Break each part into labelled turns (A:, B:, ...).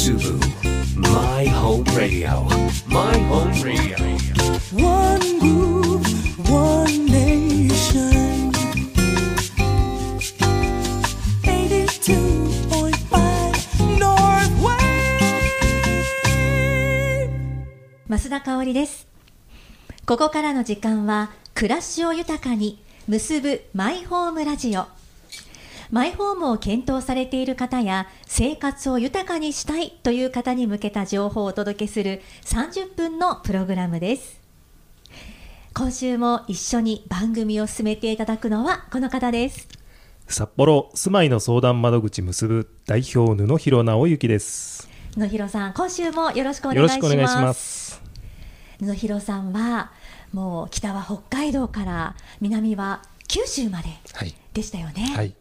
A: Musubu My Home Radio My Home Radio
B: One move, one nation. 82.5 North Wave.
C: 増田香織ですここからの時間は暮らしを豊かに結ぶマイホームラジオマイホームを検討されている方や生活を豊かにしたいという方に向けた情報をお届けする30分のプログラムです。今週も一緒に番組を進めていただくのはこの方です。
D: 札幌住まいの相談窓口結ぶ代表布広直之です。
C: 野広さん今週もよろしくお願いします。
D: しくお願いします。
C: 野広さんはもう北は北海道から南は九州まで
D: はい、
C: でしたよね、
D: はい、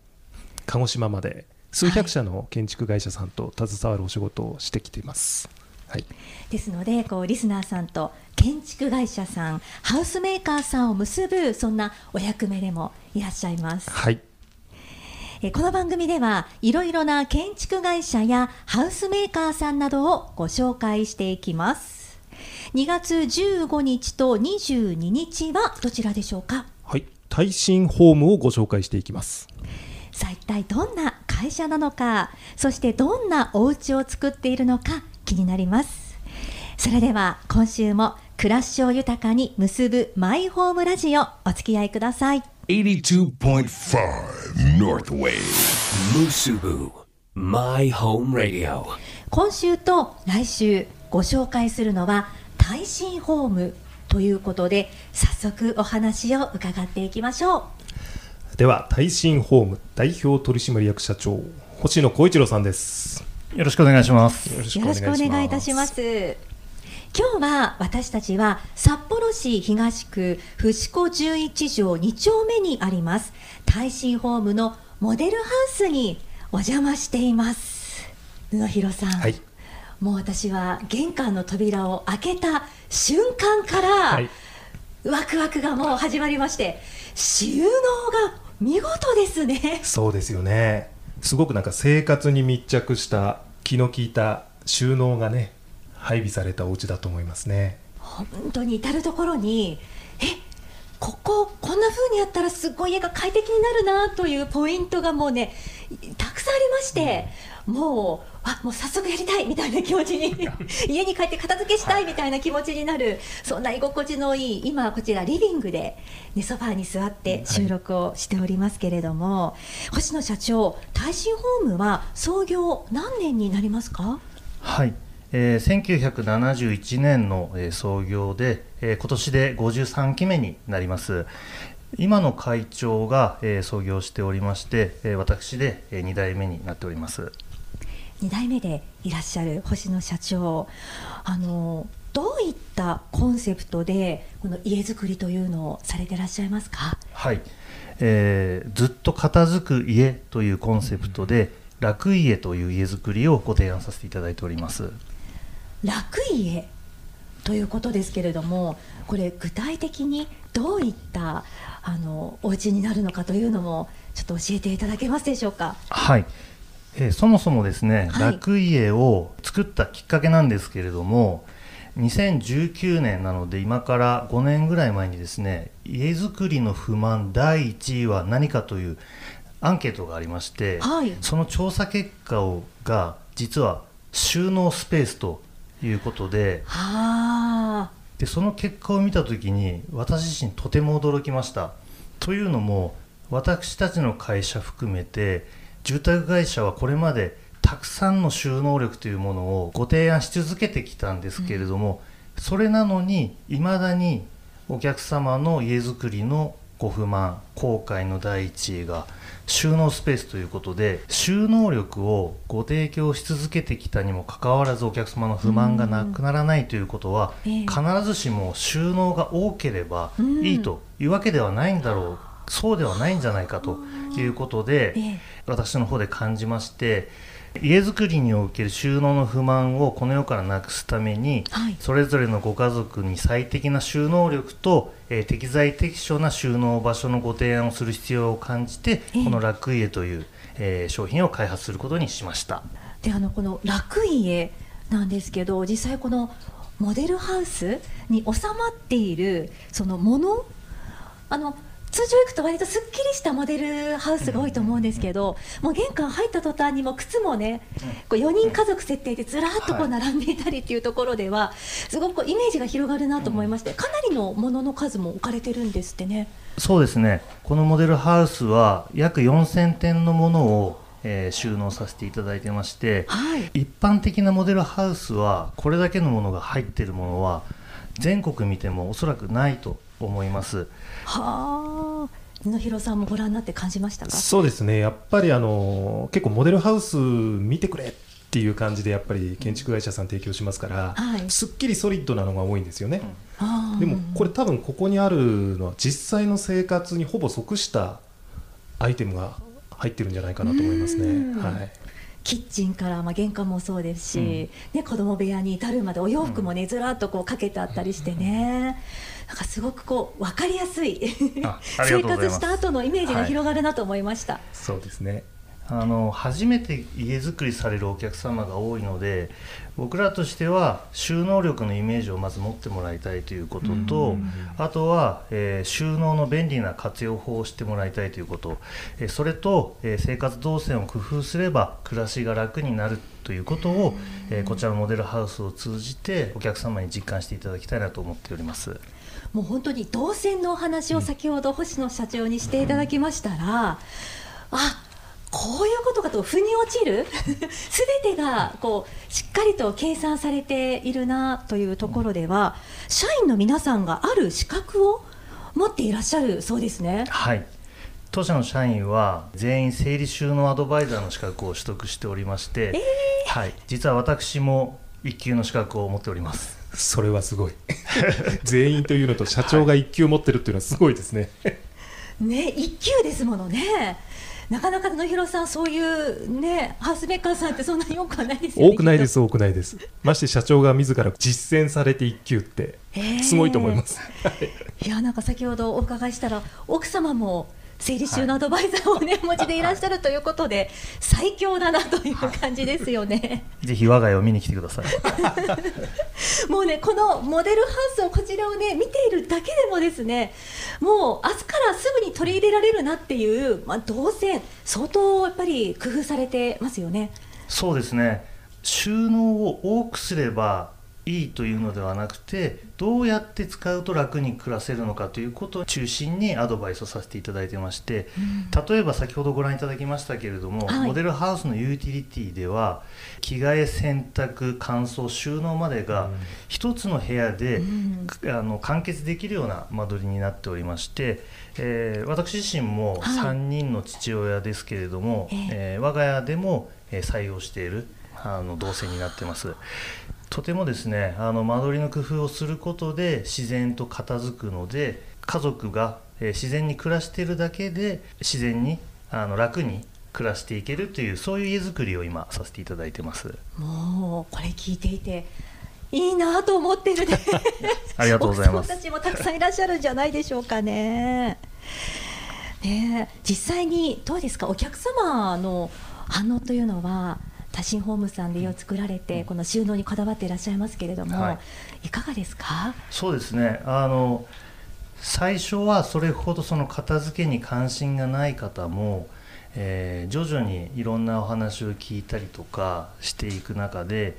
D: 鹿児島まで数百社の建築会社さんと携わるお仕事をしてきています。はい、
C: ですのでこうリスナーさんと建築会社さんハウスメーカーさんを結ぶそんなお役目でもいらっしゃいます。
D: はい、
C: えーこの番組ではいろいろな建築会社やハウスメーカーさんなどをご紹介していきます。2月15日と22日はどちらでしょうか？
D: はい、耐震ホームをご紹介していきます
C: さあ一体どんな会社なのかそしてどんなお家を作っているのか気になります。それでは今週も暮らしを豊かに結ぶマイホームラジオお付き合いください。
A: 82.5 North Wave Musubu My Home Radio
C: 今週と来週ご紹介するのは耐震ホームということで早速お話を伺っていきましょう
D: では耐震ホーム代表取締役社長星野光一郎さんです。
E: よろしくお願いします。
D: よろし
C: よろしくお願いいたします。今日は私たちは札幌市東区伏子11条2丁目にあります耐震ホームのモデルハウスにお邪魔しています。布広さん、
D: はい。
C: もう私は玄関の扉を開けた瞬間から、
D: はい。
C: ワクワクがもう始まりまして収納が見事ですね。
D: そうですよね。すごくなんか生活に密着した気の利いた収納がね配備されたお家だと思いますね。
C: 本当に至る所にえこここんな風にやったらすっごい家が快適になるなというポイントがもうねたくさんありまして、もうあもう早速やりたいみたいな気持ちに。家に帰って片付けしたいみたいな気持ちになる、そんな居心地のいい今こちらリビングで、ね、ソファーに座って収録をしておりますけれども、星野社長耐震ホームは創業何年になりますか？
E: はい、えー、1971年の、えー創業で、えー今年で53期目になります。今の会長が、えー創業しておりまして、えー私で、え2代目になっております。
C: 2代目でいらっしゃる星野社長。あのどういったコンセプトでこの家づくりというのをされてらっしゃいますか？
E: はい、えーずっと片付く家というコンセプトで、楽家という家づくりをご提案させていただいております。
C: 楽家ということですけれどもこれ具体的にどういったあのお家になるのかというのもちょっと教えていただけますでしょうか？
E: はい、えーそもそもですね、
C: はい。
E: 楽家を作ったきっかけなんですけれども2019年なので今から5年ぐらい前にですね家づくりの不満第1位は何かというアンケートがありまして、
C: はい。
E: その調査結果をが実は収納スペースということで
C: はあ。
E: でその結果を見た時に私自身とても驚きました。というのも私たちの会社含めて住宅会社はこれまでたくさんの収納力というものをご提案し続けてきたんですけれども、それなのにいまだにお客様の家づくりのご不満後悔の第一位が収納スペースということで収納力をご提供し続けてきたにもかかわらずお客様の不満がなくならないということは
C: ええ。
E: 必ずしも収納が多ければ
C: うん
E: いいというわけではないんだろうそうではないんじゃないかということで
C: ええ。
E: 私の方で感じまして家づくりにおける収納の不満をこの世からなくすために、
C: はい。
E: それぞれのご家族に最適な収納力と、えー適材適所な収納場所のご提案をする必要を感じて、
C: ええ。
E: この楽家という、えー商品を開発することにしました。
C: であのこの楽家なんですけど実際このモデルハウスに収まっているそのものあの通常行くと割とすっきりしたモデルハウスが多いと思うんですけど、もう玄関入った途端にもう靴もね、こう4人家族設定でずらっとこう並んでいたりっていうところでは、すごくこうイメージが広がるなと思いまして、かなりのものの数も置かれてるんですってね。
E: そうですね。このモデルハウスは約4000点のものを、えー収納させていただいてまして、
C: はい。
E: 一般的なモデルハウスはこれだけのものが入っているものは全国見てもおそらくないと思います。
C: はあ、野広さんもご覧になって感じましたか？
D: そうですね。やっぱりあの結構モデルハウス見てくれっていう感じでやっぱり建築会社さん提供しますから、
C: はい。
D: すっきりソリッドなのが多いんですよね、
C: あー
D: でもこれ多分ここにあるのは実際の生活にほぼ即したアイテムが入ってるんじゃないかなと思います
C: うん。
D: ね。はい
C: キッチンから、まあ、玄関もそうですし、ね、子供部屋に至るまでお洋服もね、ずらっとこうかけてあったりしてね、なんかすごくこう分かりやすい。生活した後のイメージが広がるなと思いました。
D: そうですね
E: あの初めて家づくりされるお客様が多いので僕らとしては収納力のイメージをまず持ってもらいたいということとあとは、えー収納の便利な活用法を知ってもらいたいということ、えーそれと、えー生活動線を工夫すれば暮らしが楽になるということを、えーこちらのモデルハウスを通じてお客様に実感していただきたいなと思っております。
C: もう本当に動線のお話を先ほど星野社長にしていただきましたら、あこういうことかと腑に落ちる？すべてがこうしっかりと計算されているなというところでは社員の皆さんがある資格を持っていらっしゃるそうですね。
E: はい。当社の社員は全員整理収納アドバイザーの資格を取得しておりまして、はい、実は私も一級の資格を持っております。
D: それはすごい。全員というのと社長が1級持ってるっていうのはすごいですね、
C: ね一級ですものね。なかなか野広さんそういうねハウスメーカーさんってそんなに多くはないですよね。
D: 多くないです多くないです。まして社長が自ら実践されて1級ってすごいと思います、
C: いやなんか先ほどお伺いしたら奥様も整理収納アドバイザーをね、お持ちでいらっしゃるということで最強だなという感じですよね。
E: ぜひ我が家を見に来てください
C: もうねこのモデルハウスをこちらをね見ているだけでもですねもう明日からすぐに取り入れられるなっていう、まあ、動線相当やっぱり工夫されてますよね。
E: そうですね収納を多くすればいいというのではなくてどうやって使うと楽に暮らせるのかということを中心にアドバイスをさせていただいてまして、例えば先ほどご覧いただきましたけれども、
C: はい。
E: モデルハウスのユーティリティでは着替え洗濯乾燥収納までが一つの部屋で、
C: うん。
E: あの完結できるような間取りになっておりまして、えー私自身も
C: はい。
E: 3人の父親ですけれども、
C: ええ。
E: えー我が家でも、えー採用しているあの動線になってますとてもですねあの間取りの工夫をすることで自然と片付くので家族が、えー自然に暮らしているだけで自然にあの楽に暮らしていけるというそういう家づくりを今させていただいてます。
C: もうこれ聞いていていいなと思ってるね。
E: ありがとうございます。
C: たちもたくさんいらっしゃるんじゃないでしょうかね。ねえ実際にどうですか？お客様の反応というのは多信ホームさんで家を作られて、この収納にこだわっていらっしゃいますけれども、
E: はい。
C: い、かがですか？
E: そうですね。あの最初はそれほどその片付けに関心がない方も、えー徐々にいろんなお話を聞いたりとかしていく中で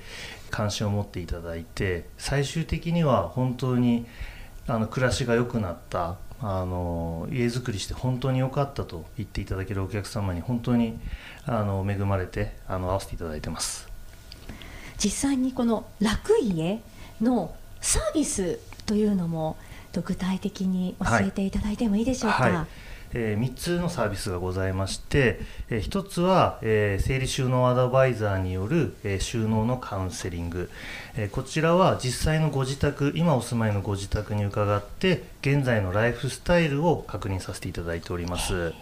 E: 関心を持っていただいて最終的には本当にあの暮らしが良くなったあの家づくりして本当に良かったと言っていただけるお客様に本当にあの恵まれてあの会わせていただいてます。
C: 実際にこの楽家のサービスというのもと具体的に教えていただいてもいいでしょうか、
E: はいえ3つのサービスがございまして、え1つは、えー整理収納アドバイザーによる、えー収納のカウンセリング、えこちらは実際のご自宅今お住まいのご自宅に伺って現在のライフスタイルを確認させていただいております。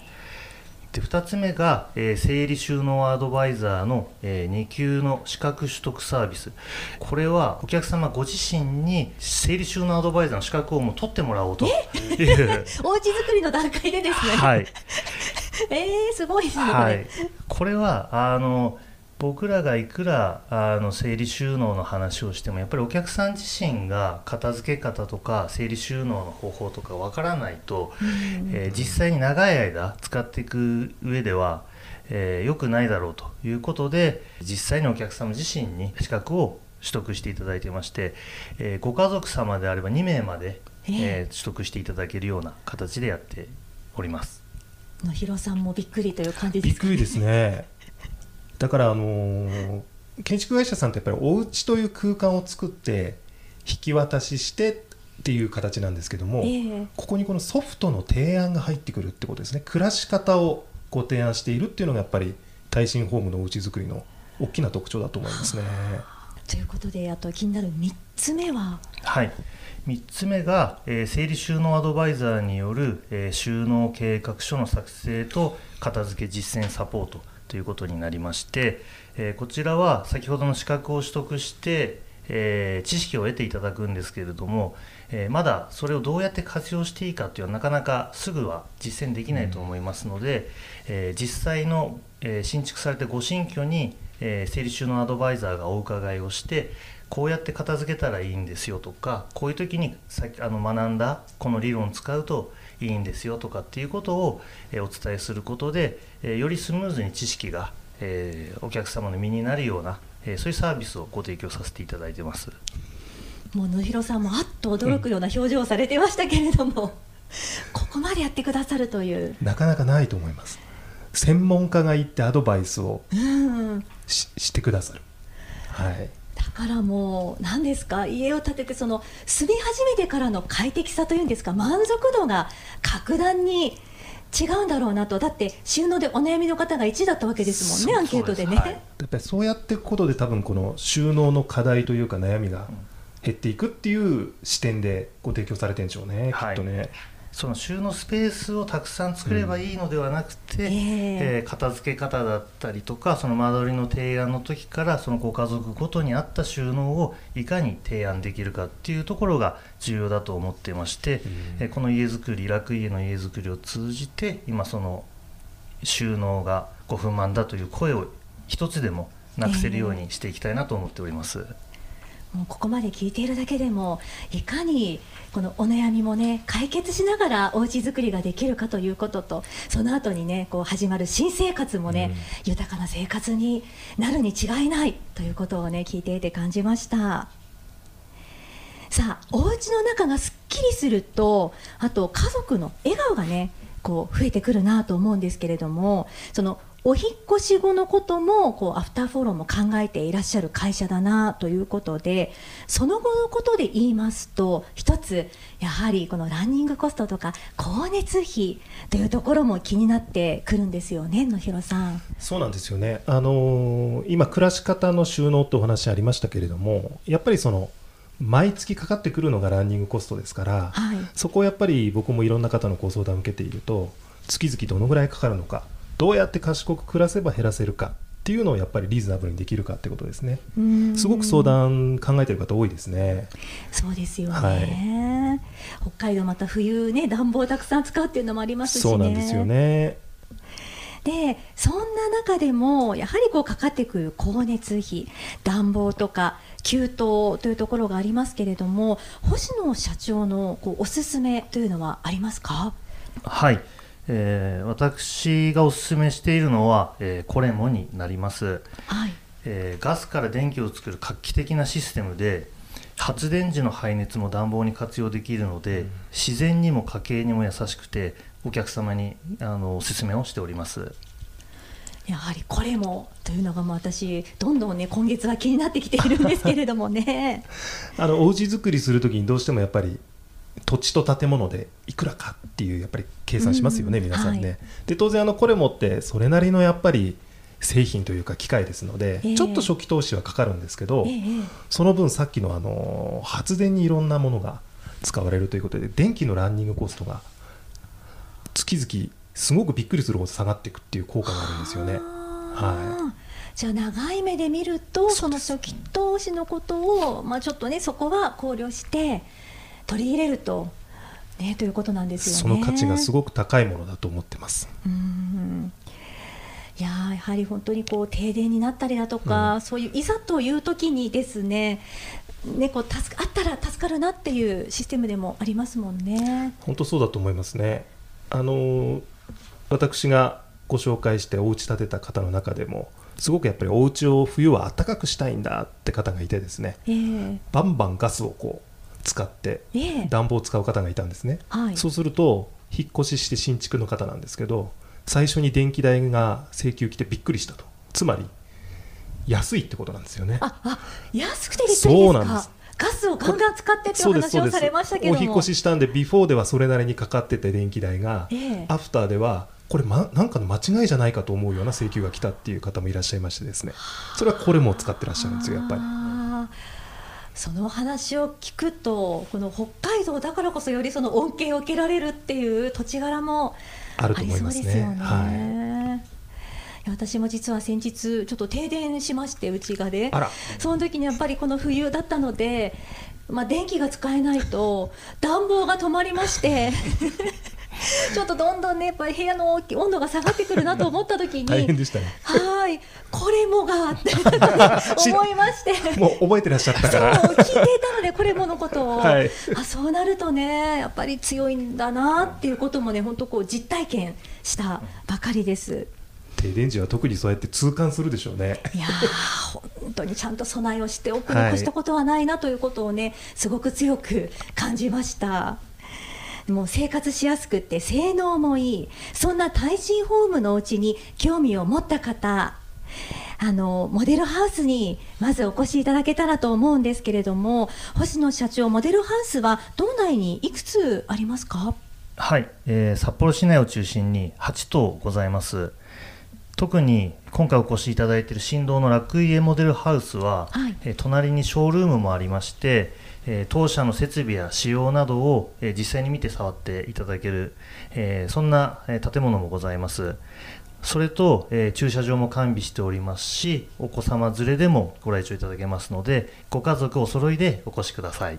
E: で2つ目が、えー整理収納アドバイザーの、え2級の資格取得サービス。これはお客様ご自身に整理収納アドバイザーの資格をもう取ってもらおうと。いう
C: お家作りの段階でですね、
E: はい。
C: えー、すごいですね、
E: はい、これはあの僕らがいくらあの整理収納の話をしてもやっぱりお客さん自身が片付け方とか整理収納の方法とかわからないと、えー実際に長い間使っていく上ではえー良くないだろうということで実際にお客様自身に資格を取得していただいてまして、えーご家族様であれば2名まで、
C: ええ
E: えー取得していただけるような形でやっております。
C: 野広さんもびっくりという感じですか？
D: びっくりですねだからあのー建築会社さんってやっぱりお家という空間を作って引き渡ししてっていう形なんですけども、
C: ええ。
D: ここにこのソフトの提案が入ってくるってことですね。暮らし方をご提案しているっていうのがやっぱり耐震ホームのお家作りの大きな特徴だと思いますね。
C: ということであと気になる3つ目は？
E: はい、3つ目が、えー整理収納アドバイザーによる、えー収納計画書の作成と片付け実践サポートということになりまして、えこちらは先ほどの資格を取得して、え知識を得ていただくんですけれども、えまだそれをどうやって活用していいかというのはなかなかすぐは実践できないと思いますので、え実際の、え新築されたご新居に、えー整理収納アドバイザーがお伺いをしてこうやって片付けたらいいんですよとかこういう時にさきあの学んだこの理論を使うといいんですよとかっていうことを、えーお伝えすることで、えーよりスムーズに知識が、えーお客様の身になるような、えーそういうサービスをご提供させていただいてます。
C: もう野広さんもあっと驚くような表情をされてましたけれども、ここまでやってくださるという。
D: なかなかないと思います専門家が行ってアドバイスを
C: うん
D: ししてくださるはい
C: だからもう何ですか家を建ててその住み始めてからの快適さというんですか満足度が格段に違うんだろうなと。だって収納でお悩みの方が1位だったわけですもんねアンケートでね、
E: はい。
D: やっぱりそうやっていくことで多分この収納の課題というか悩みが減っていくっていう視点でご提供されてるんでしょうね、
E: はい。
D: きっとね
E: その収納スペースをたくさん作ればいいのではなくて、
C: ええ。
E: えー片付け方だったりとかその間取りの提案の時からそのご家族ごとに合った収納をいかに提案できるかっていうところが重要だと思ってまして、えーこの家づくり楽家の家づくりを通じて今その収納がご不満だという声を一つでもなくせるようにしていきたいなと思っております。
C: もうここまで聞いているだけでもいかにこのお悩みもね解決しながらお家作りができるかということとその後にねこう始まる新生活もね、豊かな生活になるに違いないということをね聞いていて感じました。さあお家の中がすっきりするとあと家族の笑顔がねこう増えてくるなと思うんですけれどもそのお引っ越し後のこともこうアフターフォローも考えていらっしゃる会社だなということでその後のことで言いますと一つやはりこのランニングコストとか光熱費というところも気になってくるんですよね野広さん。
D: そうなんですよね、あのー今、暮らし方の収納ってお話ありましたけれども、やっぱりその毎月かかってくるのがランニングコストですから、
C: はい
D: そこをやっぱり僕もいろんな方のご相談を受けていると、月々どのぐらいかかるのか、どうやって賢く暮らせば減らせるかっていうのをやっぱりリーズナブルにできるかってことですね。
C: うん
D: すごく相談考えてる方多いですね。
C: そうですよね、
D: はい
C: 北海道また冬ね暖房たくさん使うっていうのもありますしね
D: そうなんですよね。
C: でそんな中でもやはりこうかかってくる光熱費暖房とか給湯というところがありますけれども星野社長のこうおすすめというのはありますか？
E: はい、えー私がお勧めしているのは、えーこれもになります、
C: はい。
E: えーガスから電気を作る画期的なシステムで発電時の排熱も暖房に活用できるので、自然にも家計にも優しくてお客様にあのお勧めをしております。
C: やはりこれもというのがもう私どんどんね今月は気になってきているんですけれどもね。
D: あのお家作りするときにどうしてもやっぱり土地と建物でいくらかっていうやっぱり計算しますよね、
C: うん。
D: 皆さんね。
C: はい。
D: で当然あのこれもってそれなりのやっぱり製品というか機械ですので、
C: ええ。
D: ちょっと初期投資はかかるんですけど、
C: ええ
D: その分さっきのあの発電にいろんなものが使われるということで電気のランニングコストが月々すごくびっくりするほど下がっていくっていう効果があるんですよね。
C: あー。じゃあ長い目で見るとその初期投資のことを、まあ、ちょっとねそこは考慮して取り入れると、ね、ということなんですよね。
D: その価値がすごく高いものだと思ってます。
C: うんいやーやはり本当にこう停電になったりだとか、そういういざという時にですねねこう助かあったら助かるなっていうシステムでもありますもんね。
D: 本当そうだと思いますね。あの私がご紹介してお家建てた方の中でもすごくやっぱりお家を冬は暖かくしたいんだって方がいてですね
C: ええ
D: バンバンガスをこう使って
C: ええ。
D: 暖房を使う方がいたんですね、
C: はい。
D: そうすると引っ越しして新築の方なんですけど最初に電気代が請求来てびっくりしたと。つまり安いってことなんですよね。
C: ああ安くてびっくりですか？
D: そうなんです。
C: ガスをガンガン使ってっていう
D: そうですそうです。
C: 話をされましたけども。
D: お引っ越ししたんでビフォーではそれなりにかかってて電気代が、
C: ええ。
D: アフターではこれ、ま、なんかの間違いじゃないかと思うような請求が来たっていう方もいらっしゃいましてですね。それはこれも使ってらっしゃるんですよやっぱり
C: そのお話を聞くとこの北海道だからこそよりその恩恵を受けられるっていう土地柄も
D: あ
C: りそうですよね。
D: はい。
C: や私も実は先日ちょっと停電しましてうちがでその時にやっぱりこの冬だったので、まあ、電気が使えないと暖房が止まりまして ちょっとどんどんねやっぱり部屋の温度が下がってくるなと思った時に
D: 大変でしたね
C: はいこれもがって 思いまして。
D: もう覚えてらっしゃった
C: そう
D: から
C: 聞いていたのでこれものことを、
D: はい
C: あそうなるとねやっぱり強いんだなっていうこともね本当こう実体験したばかりです。
D: 停電時は特にそうやって痛感するでしょうね
C: いやー本当にちゃんと備えをしておく
D: はい
C: に越したことはないなということをねすごく強く感じました。もう生活しやすくって性能もいい。そんな耐震ホームのうちに興味を持った方あのモデルハウスにまずお越しいただけたらと思うんですけれども星野社長モデルハウスは道内にいくつありますか？
E: はい、えー札幌市内を中心に8棟ございます。特に今回お越しいただいている新道の楽家モデルハウスは、
C: はい。
E: えー隣にショールームもありまして、えー当社の設備や仕様などを、えー実際に見て触っていただける、えーそんな、えー建物もございます。それと、えー駐車場も完備しておりますしお子様連れでもご来場いただけますのでご家族お揃いでお越しください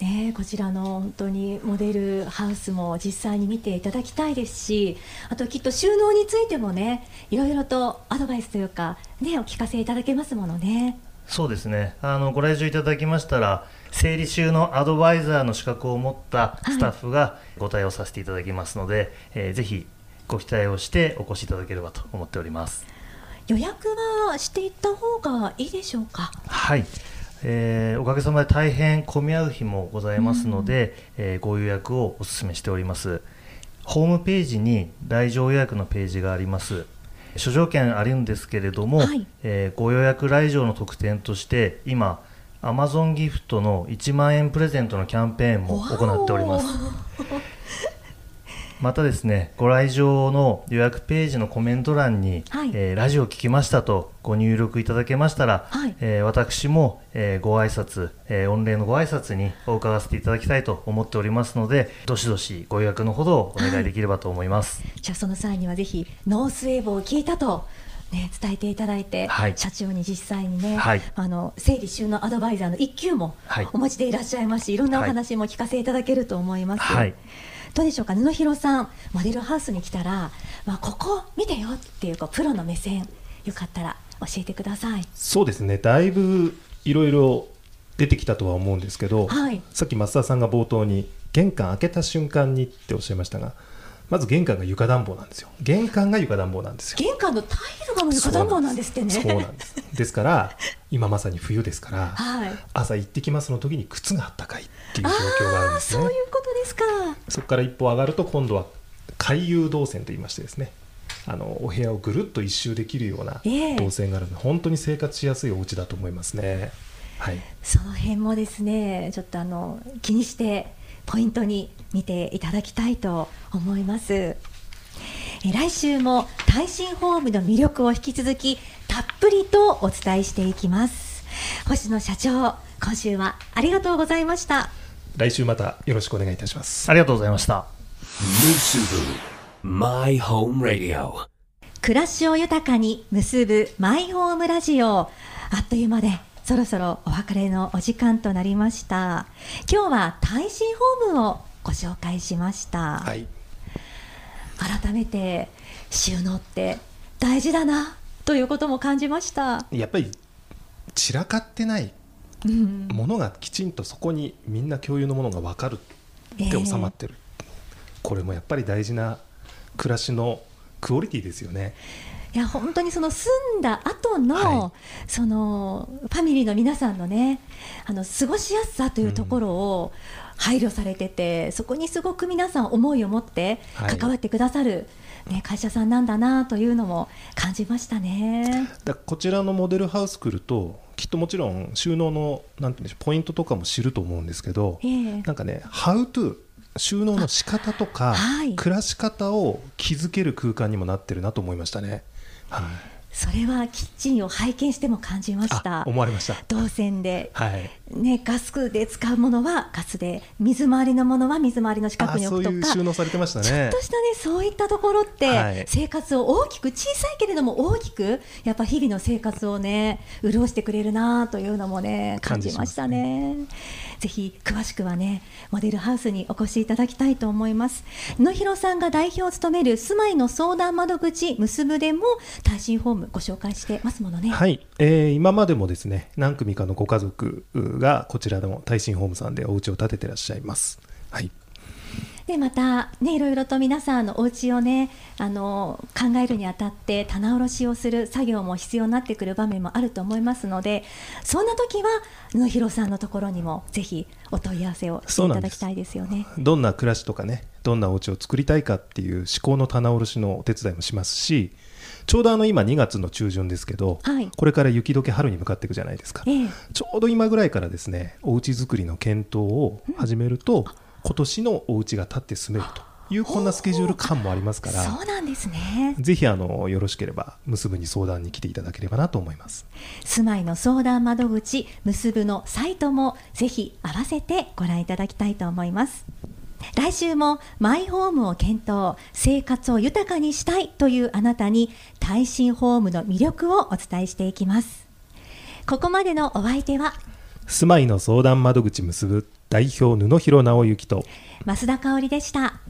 C: ねえこちらの本当にモデルハウスも実際に見ていただきたいですしあときっと収納についてもねいろいろとアドバイスというかねお聞かせいただけますものね。
E: そうですねあのご来場いただきましたら整理収納アドバイザーの資格を持ったスタッフがご対応させていただきますので、えーぜひご期待をしてお越しいただければと思っております
C: 予約はしていった方がいいでしょうか？
E: はい、えーおかげさまで大変混み合う日もございますので、えーご予約をお勧めしております。ホームページに来場予約のページがあります。諸条件あるんですけれども、
C: はい。
E: えーご予約来場の特典として今 Amazon ギフトの1万円プレゼントのキャンペーンも行っておりますまたですねご来場の予約ページのコメント欄に、
C: はい。
E: えーラジオ聞きましたとご入力いただけましたら、
C: はい。
E: えー私も、えーご挨拶、えー御礼のご挨拶にお伺わせていただきたいと思っておりますのでどしどしご予約のほどお願いできればと思います、
C: じゃあその際にはぜひノースウェーブを聞いたと。ね、伝えていただいて、
E: はい。
C: 社長に実際にね、
E: はい。
C: あの整理収納アドバイザーの一級も
E: はい。
C: お持ちでいらっしゃいますし、いろんなお話も聞かせいただけると思います。
E: はい
C: どうでしょうか？布広さんモデルハウスに来たら、まあ、ここ見てよ！っていうこうプロの目線よかったら教えてください。
D: そうですね。だいぶいろいろ出てきたとは思うんですけど、
C: はい。
D: さっき増田さんが冒頭に玄関開けた瞬間にっておっしゃいましたがまず玄関が床暖房なんですよ。玄関が床暖房なんですよ。
C: 玄関のタイルが床暖房なんですってね。
D: そうなんです。ですから今まさに冬ですから
C: はい。
D: 朝行ってきますの時に靴があったかいっていう状況があるんですね。
C: そういうことですか。
D: そこから一歩上がると今度は回遊動線といいましてですね。あのお部屋をぐるっと一周できるような
C: ええ。
D: 動線があるので、本当に生活しやすいお家だと思いますね。はい、
C: その辺もですねちょっとあの気にしてポイントに見ていただきたいと思います。え来週も耐震ホームの魅力を引き続きたっぷりとお伝えしていきます。星野社長今週はありがとうございました。
D: 来週またよろしくお願いいたします。
E: ありがとうございました。
A: Musubu My Home Radio.
C: 暮らしを豊かに結ぶマイホームラジオ。あっという間でそろそろお別れのお時間となりました。今日は耐震ホームをご紹介しました、
D: はい、
C: 改めて収納って大事だなということも感じました。
D: やっぱり散らかってない
C: うん、
D: ものがきちんとそこにみんな共有のものが分かるって収まってる、これもやっぱり大事な暮らしのクオリティですよね。
C: いや本当にその住んだ後の、
D: はい
C: そのファミリーの皆さんのねあの過ごしやすさというところを配慮されてて、そこにすごく皆さん思いを持って
D: はい
C: 関わってくださる、ね、会社さんなんだなというのも感じましたね。
D: だこちらのモデルハウス来るときっともちろん収納のなんていうんでしょうポイントとかも知ると思うんですけど、
C: ええ
D: なんかね「How to」収納の仕方とか、
C: はい
D: 暮らし方を気づける空間にもなってるなと思いましたね。はい、
C: それはキッチンを拝見しても感じました。
D: あ。思われました。
C: 動線で、
D: はい、
C: ね、ガスで使うものはガスで水回りのものは水回りの近くに置くとか。
D: 収納されてました
C: ちょ
D: ね
C: っとしたねそういったところって、
D: はい。
C: 生活を大きく小さいけれども大きくやっぱ日々の生活をね潤してくれるなというのもね感じましたね。ぜひ詳しくはねモデルハウスにお越しいただきたいと思います。野広さんが代表を務める住まいの相談窓口結ぶでも耐震ホームご紹介してますものね。
D: はい、えー今までもですね何組かのご家族がこちらの耐震ホームさんでお家を建ててらっしゃいます。はい、
C: でまたねいろいろと皆さんのお家をねあの考えるにあたって棚卸しをする作業も必要になってくる場面もあると思いますのでそんな時は野広さんのところにもぜひお問い合わせをしていただきたいですよね。
D: どんな暮らしとかねどんなお家を作りたいかっていう思考の棚卸しのお手伝いもしますしちょうどあの今2月の中旬ですけど、
C: はい。
D: これから雪解け春に向かっていくじゃないですか、
C: ええ。
D: ちょうど今ぐらいからですねお家作りの検討を始めると、今年のお家が建って住めるというこんなスケジュール感もありますから
C: そうなんですね。
D: ぜひあのよろしければ結ぶに相談に来ていただければなと思います。
C: 住まいの相談窓口結ぶのサイトもぜひ合わせてご覧いただきたいと思います。来週もマイホームを検討生活を豊かにしたいというあなたに耐震ホームの魅力をお伝えしていきます。ここまでのお相手は
D: 住まいの相談窓口結ぶ代表布広直之と
C: 増田香織でした